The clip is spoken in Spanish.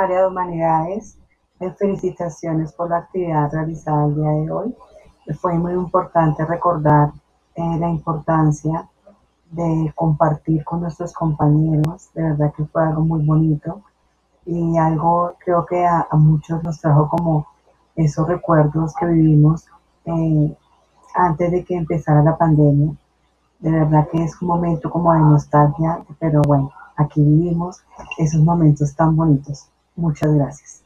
Área de Humanidades, eh, felicitaciones por la actividad realizada el día de hoy. Fue muy importante recordar eh, la importancia de compartir con nuestros compañeros, de verdad que fue algo muy bonito y algo creo que a, muchos nos trajo como esos recuerdos que vivimos eh, antes de que empezara la pandemia. De verdad que es un momento como de nostalgia, pero bueno, aquí vivimos esos momentos tan bonitos. Muchas gracias.